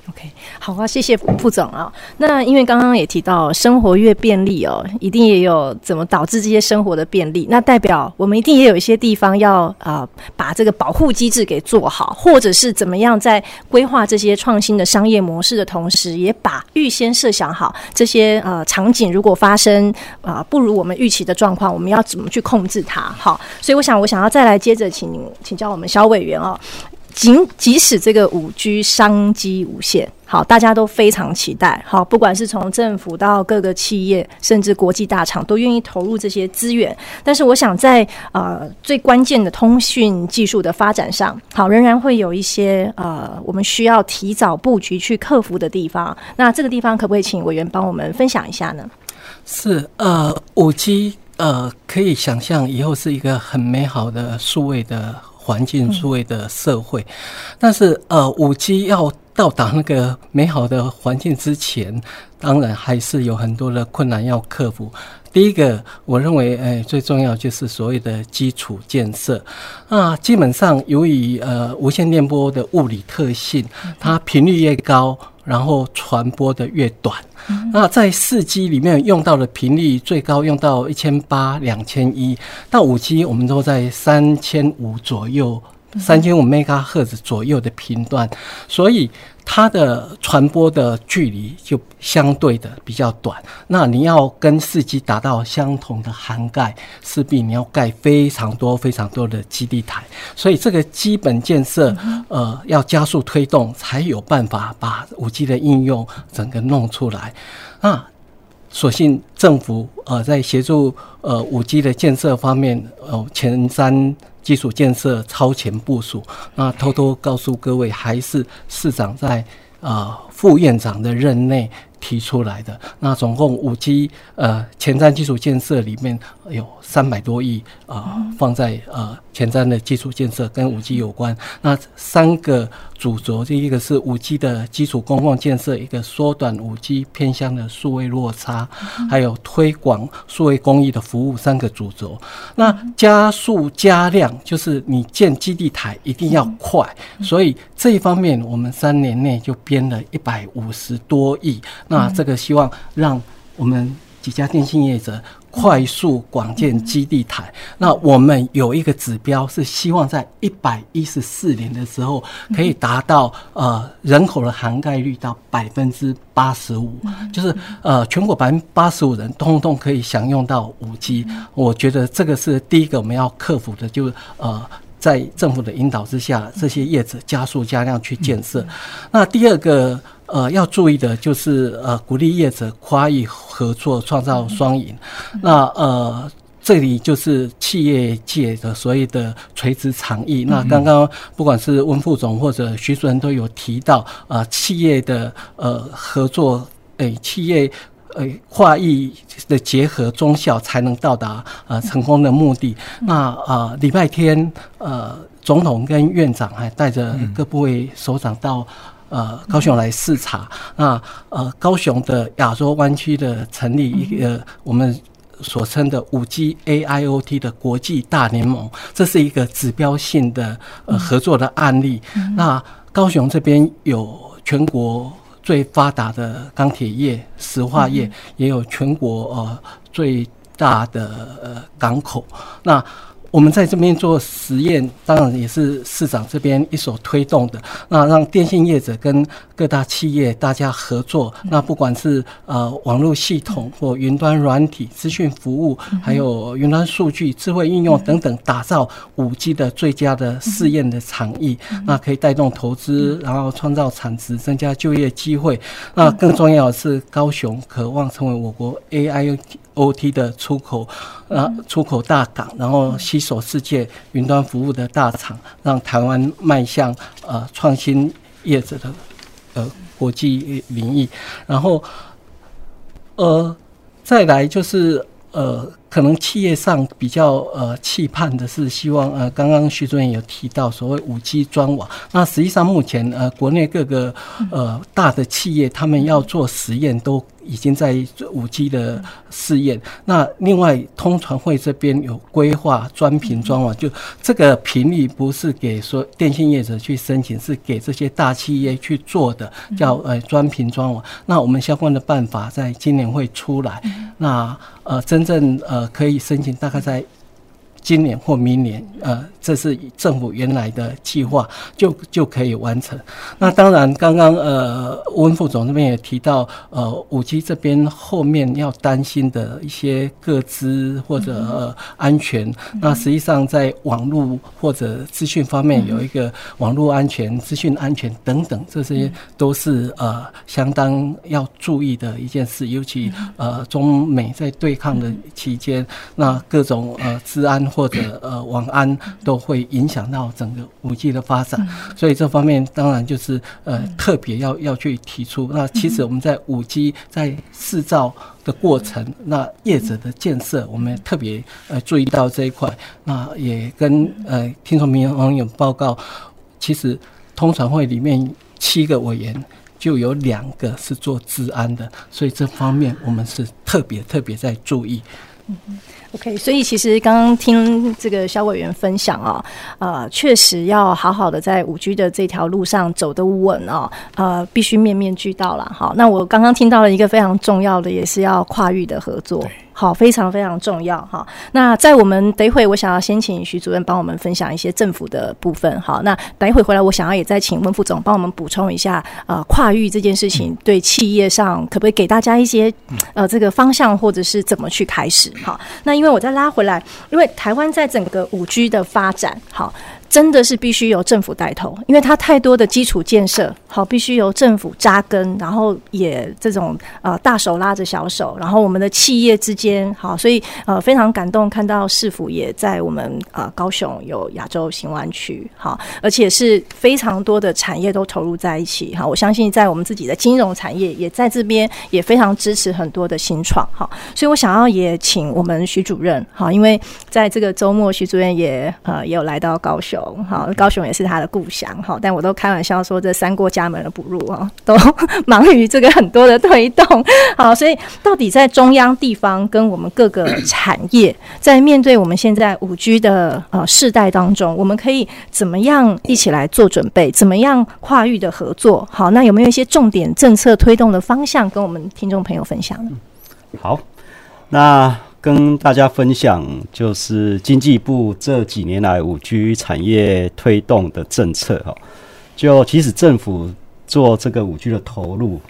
OK，好啊，谢谢副总啊。那因为刚刚也提到，生活越便利哦，一定也有怎么导致这些生活的便利。那代表我们一定也有一些地方要啊、呃，把这个保护机制给做好，或者是怎么样在规划这些创新的商业模式的同时，也把预先设想好这些呃场景，如果发生啊、不如我们预期的状况，我们要怎么去控制它？好，所以我想，我想要再来接着请请教我们萧委员哦。即即使这个五 G 商机无限，好，大家都非常期待，好，不管是从政府到各个企业，甚至国际大厂，都愿意投入这些资源。但是，我想在呃最关键的通讯技术的发展上，好，仍然会有一些呃我们需要提早布局去克服的地方。那这个地方可不可以请委员帮我们分享一下呢？是呃，五 G 呃，可以想象以后是一个很美好的数位的。环境数位的社会，但是呃，五 G 要到达那个美好的环境之前，当然还是有很多的困难要克服。第一个，我认为，哎，最重要就是所谓的基础建设。啊，基本上由于呃无线电波的物理特性，它频率越高，然后传播的越短。那在四 G 里面用到的频率最高用到一千八、两千一，到五 G 我们都在三千五左右，三千五 MHz 左右的频段，所以。它的传播的距离就相对的比较短，那你要跟四 G 达到相同的涵盖，势必你要盖非常多非常多的基地台，所以这个基本建设，呃，要加速推动，才有办法把五 G 的应用整个弄出来。那所幸政府呃在协助呃五 G 的建设方面，呃前瞻。基础建设超前部署，那偷偷告诉各位，还是市长在啊、呃、副院长的任内提出来的。那总共五 G 呃前瞻基础建设里面有三百多亿啊、呃，放在呃。前瞻的基础建设跟五 G 有关，那三个主轴，第一个是五 G 的基础公共建设，一个缩短五 G 偏向的数位落差，还有推广数位公益的服务，三个主轴。那加速加量，就是你建基地台一定要快，所以这一方面我们三年内就编了一百五十多亿。那这个希望让我们几家电信业者。快速广建基地台，那我们有一个指标是希望在一百一十四年的时候可以达到呃人口的涵盖率到百分之八十五，就是呃全国百分之八十五人通通可以享用到五 G。我觉得这个是第一个我们要克服的，就是呃在政府的引导之下，这些业者加速加量去建设。那第二个。呃，要注意的就是呃，鼓励业者跨域合作，创造双赢。那呃，这里就是企业界的所谓的垂直场域。那刚刚不管是温副总或者徐主任都有提到，呃，企业的呃合作，诶、欸，企业呃跨域的结合中效才能到达呃成功的目的。那呃，礼拜天呃，总统跟院长还带着各部位首长到。呃，高雄来视察，那呃，高雄的亚洲湾区的成立一个我们所称的五 G AIoT 的国际大联盟，这是一个指标性的呃合作的案例。那高雄这边有全国最发达的钢铁业、石化业，也有全国呃最大的呃港口。那我们在这边做实验，当然也是市长这边一手推动的。那让电信业者跟各大企业大家合作，那不管是呃网络系统或云端软体、资讯服务，还有云端数据、智慧应用等等，打造五 G 的最佳的试验的场域，那可以带动投资，然后创造产值，增加就业机会。那更重要的是，高雄渴望成为我国 AIoT 的出口，啊出口大港，然后吸收世界云端服务的大厂，让台湾迈向呃创新业者的呃国际领域。然后呃再来就是呃，可能企业上比较呃期盼的是希望呃，刚刚徐主任有提到所谓五 G 专网，那实际上目前呃国内各个呃大的企业他们要做实验都。已经在五 G 的试验。那另外，通传会这边有规划专频专网，就这个频率不是给说电信业者去申请，是给这些大企业去做的，叫呃专频专网。那我们相关的办法在今年会出来。那呃，真正呃可以申请，大概在。今年或明年，呃，这是政府原来的计划，就就可以完成。那当然，刚刚呃温副总这边也提到，呃，五 G 这边后面要担心的一些各资或者、呃、安全。那实际上在网络或者资讯方面有一个网络安全、资讯安全等等，这些都是呃相当要注意的一件事。尤其呃中美在对抗的期间，那各种呃治安。或者呃，网安都会影响到整个五 G 的发展，所以这方面当然就是呃特别要要去提出。那其实我们在五 G 在制造的过程，那业者的建设，我们特别呃注意到这一块。那也跟呃听众朋友网友报告，其实通常会里面七个委员就有两个是做治安的，所以这方面我们是特别特别在注意。嗯 OK，所以其实刚刚听这个小委员分享啊、哦，呃，确实要好好的在五 G 的这条路上走得稳哦，呃，必须面面俱到了。好，那我刚刚听到了一个非常重要的，也是要跨域的合作。好，非常非常重要哈。那在我们等一会，我想要先请徐主任帮我们分享一些政府的部分。好，那等一会回来，我想要也再请温副总帮我们补充一下，呃，跨域这件事情对企业上可不可以给大家一些呃这个方向，或者是怎么去开始？好，那因为我再拉回来，因为台湾在整个五 G 的发展，好。真的是必须由政府带头，因为它太多的基础建设，好，必须由政府扎根，然后也这种呃大手拉着小手，然后我们的企业之间，好，所以呃非常感动看到市府也在我们呃高雄有亚洲新湾区，好，而且是非常多的产业都投入在一起，哈，我相信在我们自己的金融产业也在这边也非常支持很多的新创，好，所以我想要也请我们徐主任，好，因为在这个周末徐主任也呃也有来到高雄。好，高雄也是他的故乡，好，但我都开玩笑说，这三过家门而不入啊，都 [laughs] 忙于这个很多的推动，好，所以到底在中央、地方跟我们各个产业，在面对我们现在五 G 的呃世代当中，我们可以怎么样一起来做准备？怎么样跨域的合作？好，那有没有一些重点政策推动的方向，跟我们听众朋友分享呢？好，那。跟大家分享，就是经济部这几年来五 G 产业推动的政策哈。就其实政府做这个五 G 的投入，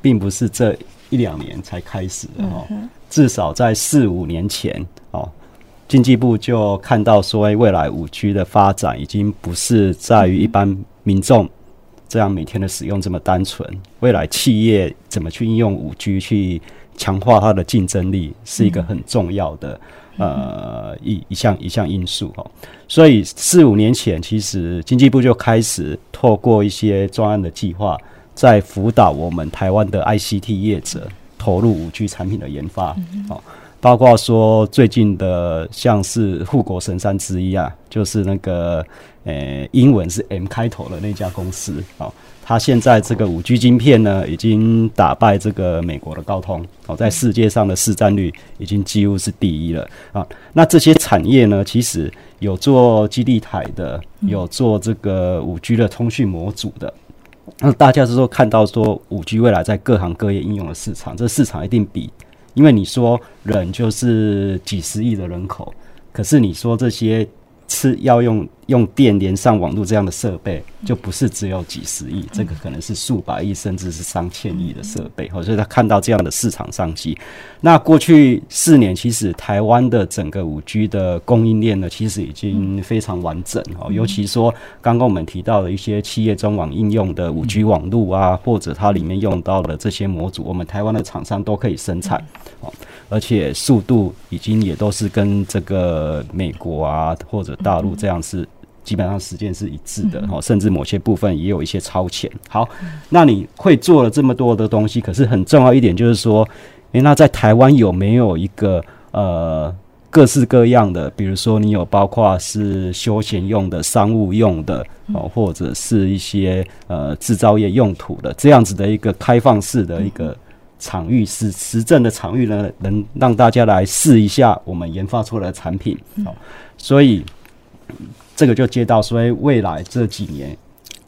并不是这一两年才开始的哈。至少在四五年前哦，经济部就看到说，未来五 G 的发展已经不是在于一般民众这样每天的使用这么单纯，未来企业怎么去应用五 G 去。强化它的竞争力是一个很重要的、嗯、呃一一项一项因素哈，所以四五年前，其实经济部就开始透过一些专案的计划，在辅导我们台湾的 ICT 业者投入五 G 产品的研发，好，包括说最近的像是护国神山之一啊，就是那个呃英文是 M 开头的那家公司，好。它现在这个五 G 晶片呢，已经打败这个美国的高通哦，在世界上的市占率已经几乎是第一了啊。那这些产业呢，其实有做基地台的，有做这个五 G 的通讯模组的。那大家是说看到说五 G 未来在各行各业应用的市场，这市场一定比，因为你说人就是几十亿的人口，可是你说这些吃要用。用电连上网络这样的设备，就不是只有几十亿，这个可能是数百亿，甚至是上千亿的设备。好，所以他看到这样的市场商机。那过去四年，其实台湾的整个五 G 的供应链呢，其实已经非常完整。哦，尤其说刚刚我们提到的一些企业中网应用的五 G 网络啊，或者它里面用到的这些模组，我们台湾的厂商都可以生产。哦，而且速度已经也都是跟这个美国啊或者大陆这样是。基本上时间是一致的，哈，甚至某些部分也有一些超前。好，那你会做了这么多的东西，可是很重要一点就是说，诶，那在台湾有没有一个呃各式各样的，比如说你有包括是休闲用的、商务用的哦，或者是一些呃制造业用途的这样子的一个开放式的一个场域，是实证的场域呢，能让大家来试一下我们研发出来的产品。哦，所以这个就接到，所以未来这几年。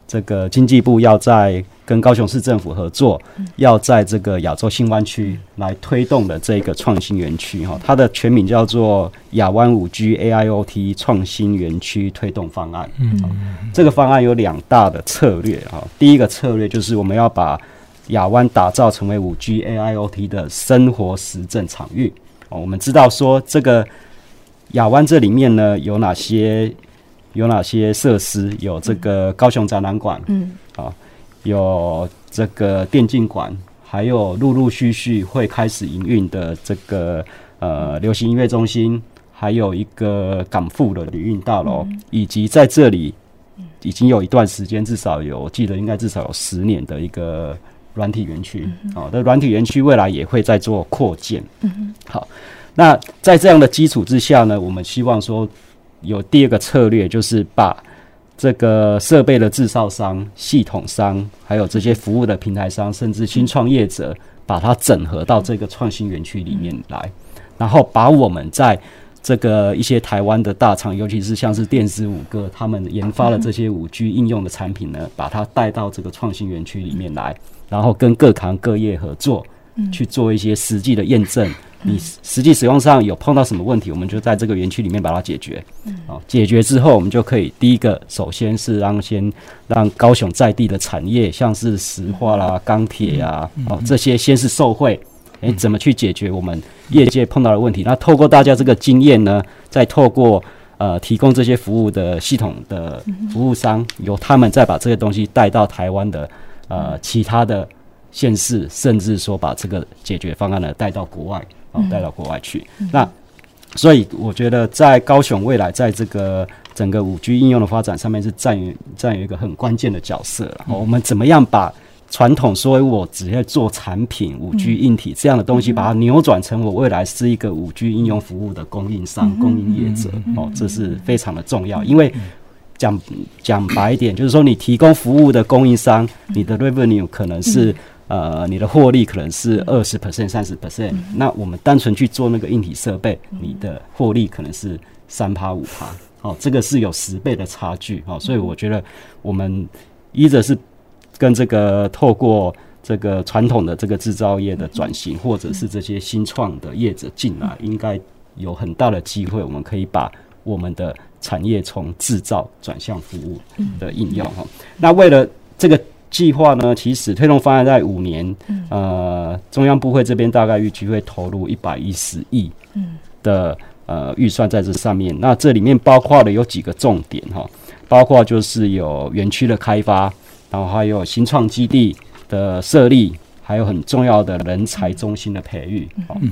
这个经济部要在跟高雄市政府合作，要在这个亚洲新湾区来推动的这个创新园区哈，它的全名叫做亚湾五 G AIoT 创新园区推动方案。嗯，这个方案有两大的策略哈，第一个策略就是我们要把亚湾打造成为五 G AIoT 的生活实证场域。我们知道说这个亚湾这里面呢有哪些？有哪些设施？有这个高雄展览馆，嗯，啊，有这个电竞馆，还有陆陆续续会开始营运的这个呃流行音乐中心，还有一个港富的旅运大楼，嗯，以及在这里已经有一段时间，至少有，我记得应该至少有十年的一个软体园区，啊，那软体园区未来也会在做扩建，嗯，好，那在这样的基础之下呢，我们希望说。有第二个策略，就是把这个设备的制造商、系统商，还有这些服务的平台商，甚至新创业者，把它整合到这个创新园区里面来，然后把我们在这个一些台湾的大厂，尤其是像是电子五哥他们研发的这些五 G 应用的产品呢，把它带到这个创新园区里面来，然后跟各行各业合作，去做一些实际的验证。你实际使用上有碰到什么问题，我们就在这个园区里面把它解决。哦，解决之后，我们就可以第一个，首先是让先让高雄在地的产业，像是石化啦、钢铁呀，哦，这些先是受惠。诶、欸，怎么去解决我们业界碰到的问题？那透过大家这个经验呢，再透过呃提供这些服务的系统的服务商，由他们再把这些东西带到台湾的呃其他的县市，甚至说把这个解决方案呢带到国外。哦，带到国外去。嗯、那所以我觉得，在高雄未来在这个整个五 G 应用的发展上面，是占有占有一个很关键的角色。嗯、我们怎么样把传统说我只要做产品五 G 硬体这样的东西，把它扭转成我未来是一个五 G 应用服务的供应商、嗯、供应业者？哦，这是非常的重要。因为讲讲白一点，就是说你提供服务的供应商，你的 revenue 可能是、嗯。呃，你的获利可能是二十 percent、三十 percent，那我们单纯去做那个硬体设备，你的获利可能是三趴五趴，哦，这个是有十倍的差距，哦，所以我觉得我们一则是跟这个透过这个传统的这个制造业的转型，或者是这些新创的业者进来，应该有很大的机会，我们可以把我们的产业从制造转向服务的应用，哈，那为了这个。计划呢，其实推动方案在五年，呃，中央部会这边大概预计会投入一百一十亿的呃预算在这上面。那这里面包括了有几个重点哈，包括就是有园区的开发，然后还有新创基地的设立，还有很重要的人才中心的培育。嗯。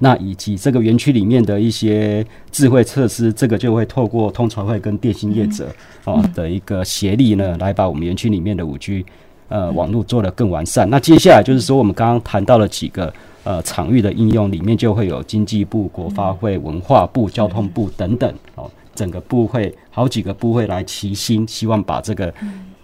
那以及这个园区里面的一些智慧设施，这个就会透过通传会跟电信业者啊的一个协力呢，来把我们园区里面的五 G 呃网络做得更完善。那接下来就是说，我们刚刚谈到了几个呃场域的应用，里面就会有经济部、国发会、文化部、交通部等等哦，整个部会好几个部会来齐心，希望把这个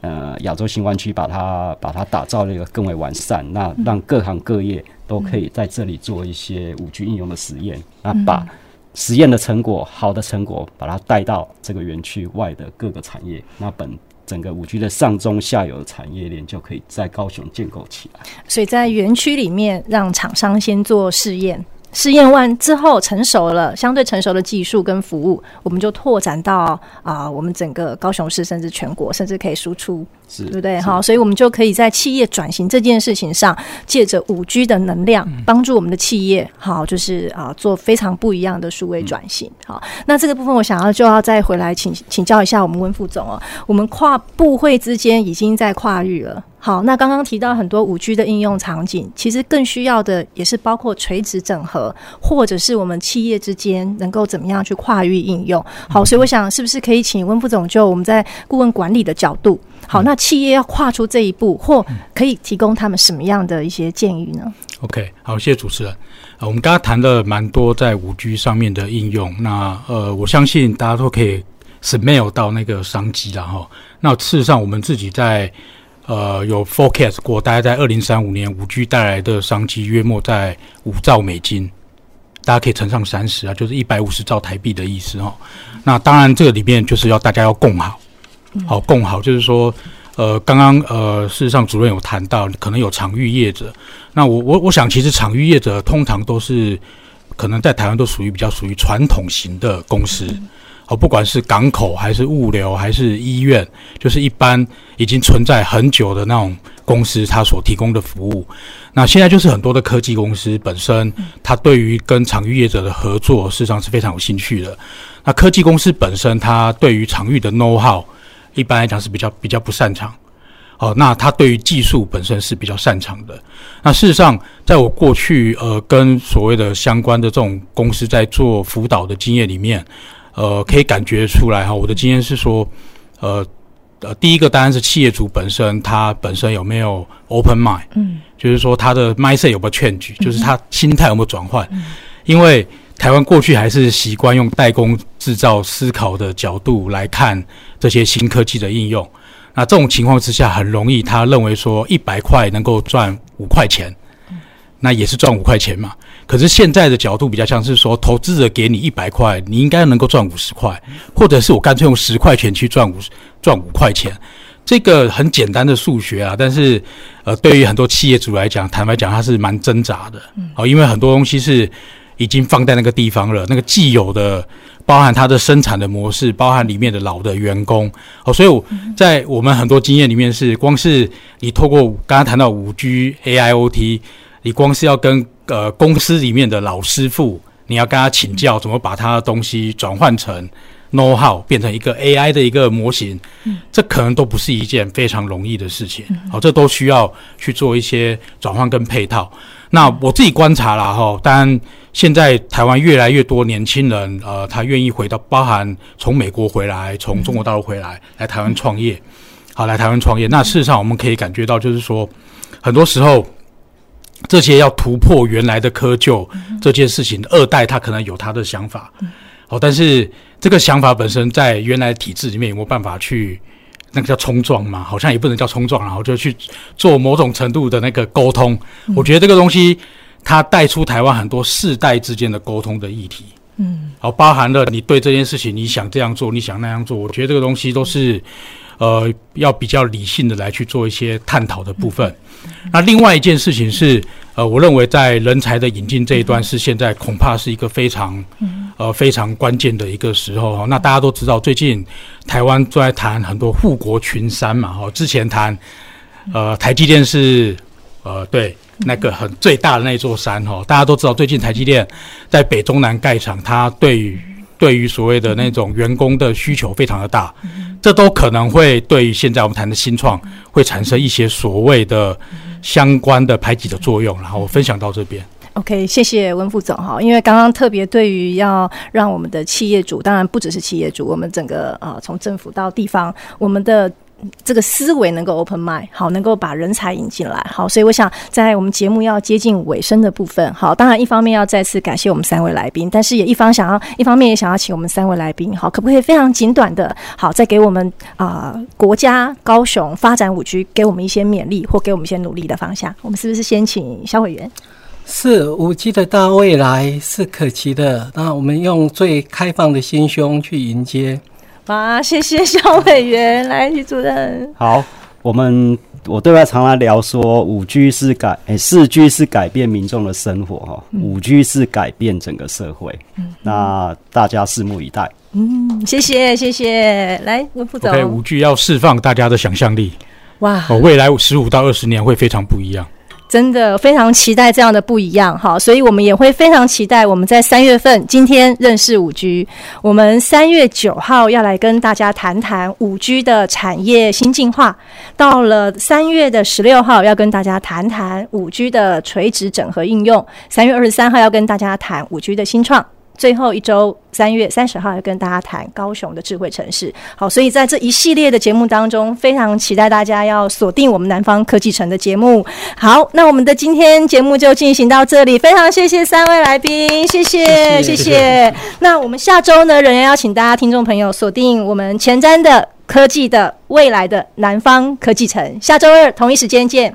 呃亚洲新湾区把它把它打造了一个更为完善，那让各行各业。都可以在这里做一些五 G 应用的实验，那把实验的成果、好的成果，把它带到这个园区外的各个产业，那本整个五 G 的上中下游的产业链就可以在高雄建构起来。所以在园区里面，让厂商先做试验。试验完之后成熟了，相对成熟的技术跟服务，我们就拓展到啊、我们整个高雄市甚至全国，甚至可以输出，是对不对？好，所以我们就可以在企业转型这件事情上，借着五 G 的能量，帮助我们的企业，好，就是啊、呃，做非常不一样的数位转型。好，那这个部分我想要就要再回来请请教一下我们温副总哦，我们跨部会之间已经在跨域了。好，那刚刚提到很多五 G 的应用场景，其实更需要的也是包括垂直整合，或者是我们企业之间能够怎么样去跨域应用。好，所以我想是不是可以请温副总就我们在顾问管理的角度，好，那企业要跨出这一步，或可以提供他们什么样的一些建议呢？OK，好，谢谢主持人。呃，我们刚刚谈了蛮多在五 G 上面的应用，那呃，我相信大家都可以 smell 到那个商机了哈。那事实上，我们自己在呃有 forecast 过，大概在二零三五年五 G 带来的商机约莫在五兆美金。大家可以乘上三十啊，就是一百五十兆台币的意思哈。那当然，这个里面就是要大家要共好，好共好，就是说，呃，刚刚呃，事实上主任有谈到，可能有场域业者。那我我我想，其实场域业者通常都是可能在台湾都属于比较属于传统型的公司。哦，不管是港口还是物流还是医院，就是一般已经存在很久的那种公司，它所提供的服务。那现在就是很多的科技公司本身，它对于跟场域业者的合作，事实上是非常有兴趣的。那科技公司本身，它对于场域的 know how，一般来讲是比较比较不擅长。哦，那他对于技术本身是比较擅长的。那事实上，在我过去呃跟所谓的相关的这种公司在做辅导的经验里面。呃，可以感觉出来哈，我的经验是说，呃呃，第一个当然是企业主本身，他本身有没有 open mind，嗯，就是说他的 mindset 有没有 change，就是他心态有没有转换，嗯，因为台湾过去还是习惯用代工制造思考的角度来看这些新科技的应用，那这种情况之下，很容易他认为说一百块能够赚五块钱。那也是赚五块钱嘛，可是现在的角度比较像是说，投资者给你一百块，你应该能够赚五十块，或者是我干脆用十块钱去赚五赚五块钱，这个很简单的数学啊，但是呃，对于很多企业主来讲，坦白讲，他是蛮挣扎的，哦，因为很多东西是已经放在那个地方了，那个既有的，包含它的生产的模式，包含里面的老的员工，哦，所以我在我们很多经验里面是，光是你透过刚刚谈到五 G AIoT。你光是要跟呃公司里面的老师傅，你要跟他请教怎么把他的东西转换成 know how，变成一个 AI 的一个模型，嗯，这可能都不是一件非常容易的事情。好，这都需要去做一些转换跟配套。那我自己观察了哈，当然现在台湾越来越多年轻人，呃，他愿意回到，包含从美国回来，从中国大陆回来，来台湾创业，好，来台湾创业。那事实上我们可以感觉到，就是说很多时候。这些要突破原来的窠臼这件事情，二代他可能有他的想法，好，但是这个想法本身在原来体制里面有没有办法去那个叫冲撞嘛？好像也不能叫冲撞，然后就去做某种程度的那个沟通。我觉得这个东西它带出台湾很多世代之间的沟通的议题，嗯，好，包含了你对这件事情你想这样做，你想那样做，我觉得这个东西都是。呃，要比较理性的来去做一些探讨的部分。那另外一件事情是，呃，我认为在人才的引进这一端是现在恐怕是一个非常，呃，非常关键的一个时候。那大家都知道，最近台湾都在谈很多护国群山嘛，哈，之前谈，呃，台积电是，呃，对，那个很最大的那座山，哈，大家都知道，最近台积电在北中南盖厂，它对于对于所谓的那种员工的需求非常的大。这都可能会对于现在我们谈的新创会产生一些所谓的相关的排挤的作用，然后我分享到这边。OK，谢谢温副总哈，因为刚刚特别对于要让我们的企业主，当然不只是企业主，我们整个呃从政府到地方，我们的。这个思维能够 open mind，好，能够把人才引进来，好，所以我想在我们节目要接近尾声的部分，好，当然一方面要再次感谢我们三位来宾，但是也一方想要，一方面也想要请我们三位来宾，好，可不可以非常简短的，好，再给我们啊、国家高雄发展五 G，给我们一些勉励或给我们一些努力的方向？我们是不是先请萧委员？是五 G 的大未来是可期的，那我们用最开放的心胸去迎接。好，谢谢小委员，[laughs] 来，徐主任。好，我们我对外常来聊说，五 G 是改，哎，四 G 是改变民众的生活哈，五 G 是改变整个社会。嗯，那大家拭目以待。嗯，谢谢，谢谢。来，温副总。对，五 G 要释放大家的想象力。哇，哦，未来十五到二十年会非常不一样。真的非常期待这样的不一样哈，所以我们也会非常期待我们在三月份今天认识五 G，我们三月九号要来跟大家谈谈五 G 的产业新进化，到了三月的十六号要跟大家谈谈五 G 的垂直整合应用，三月二十三号要跟大家谈五 G 的新创。最后一周三月三十号要跟大家谈高雄的智慧城市。好，所以在这一系列的节目当中，非常期待大家要锁定我们南方科技城的节目。好，那我们的今天节目就进行到这里，非常谢谢三位来宾，谢谢谢谢。谢谢那我们下周呢，仍然邀请大家听众朋友锁定我们前瞻的科技的未来的南方科技城，下周二同一时间见。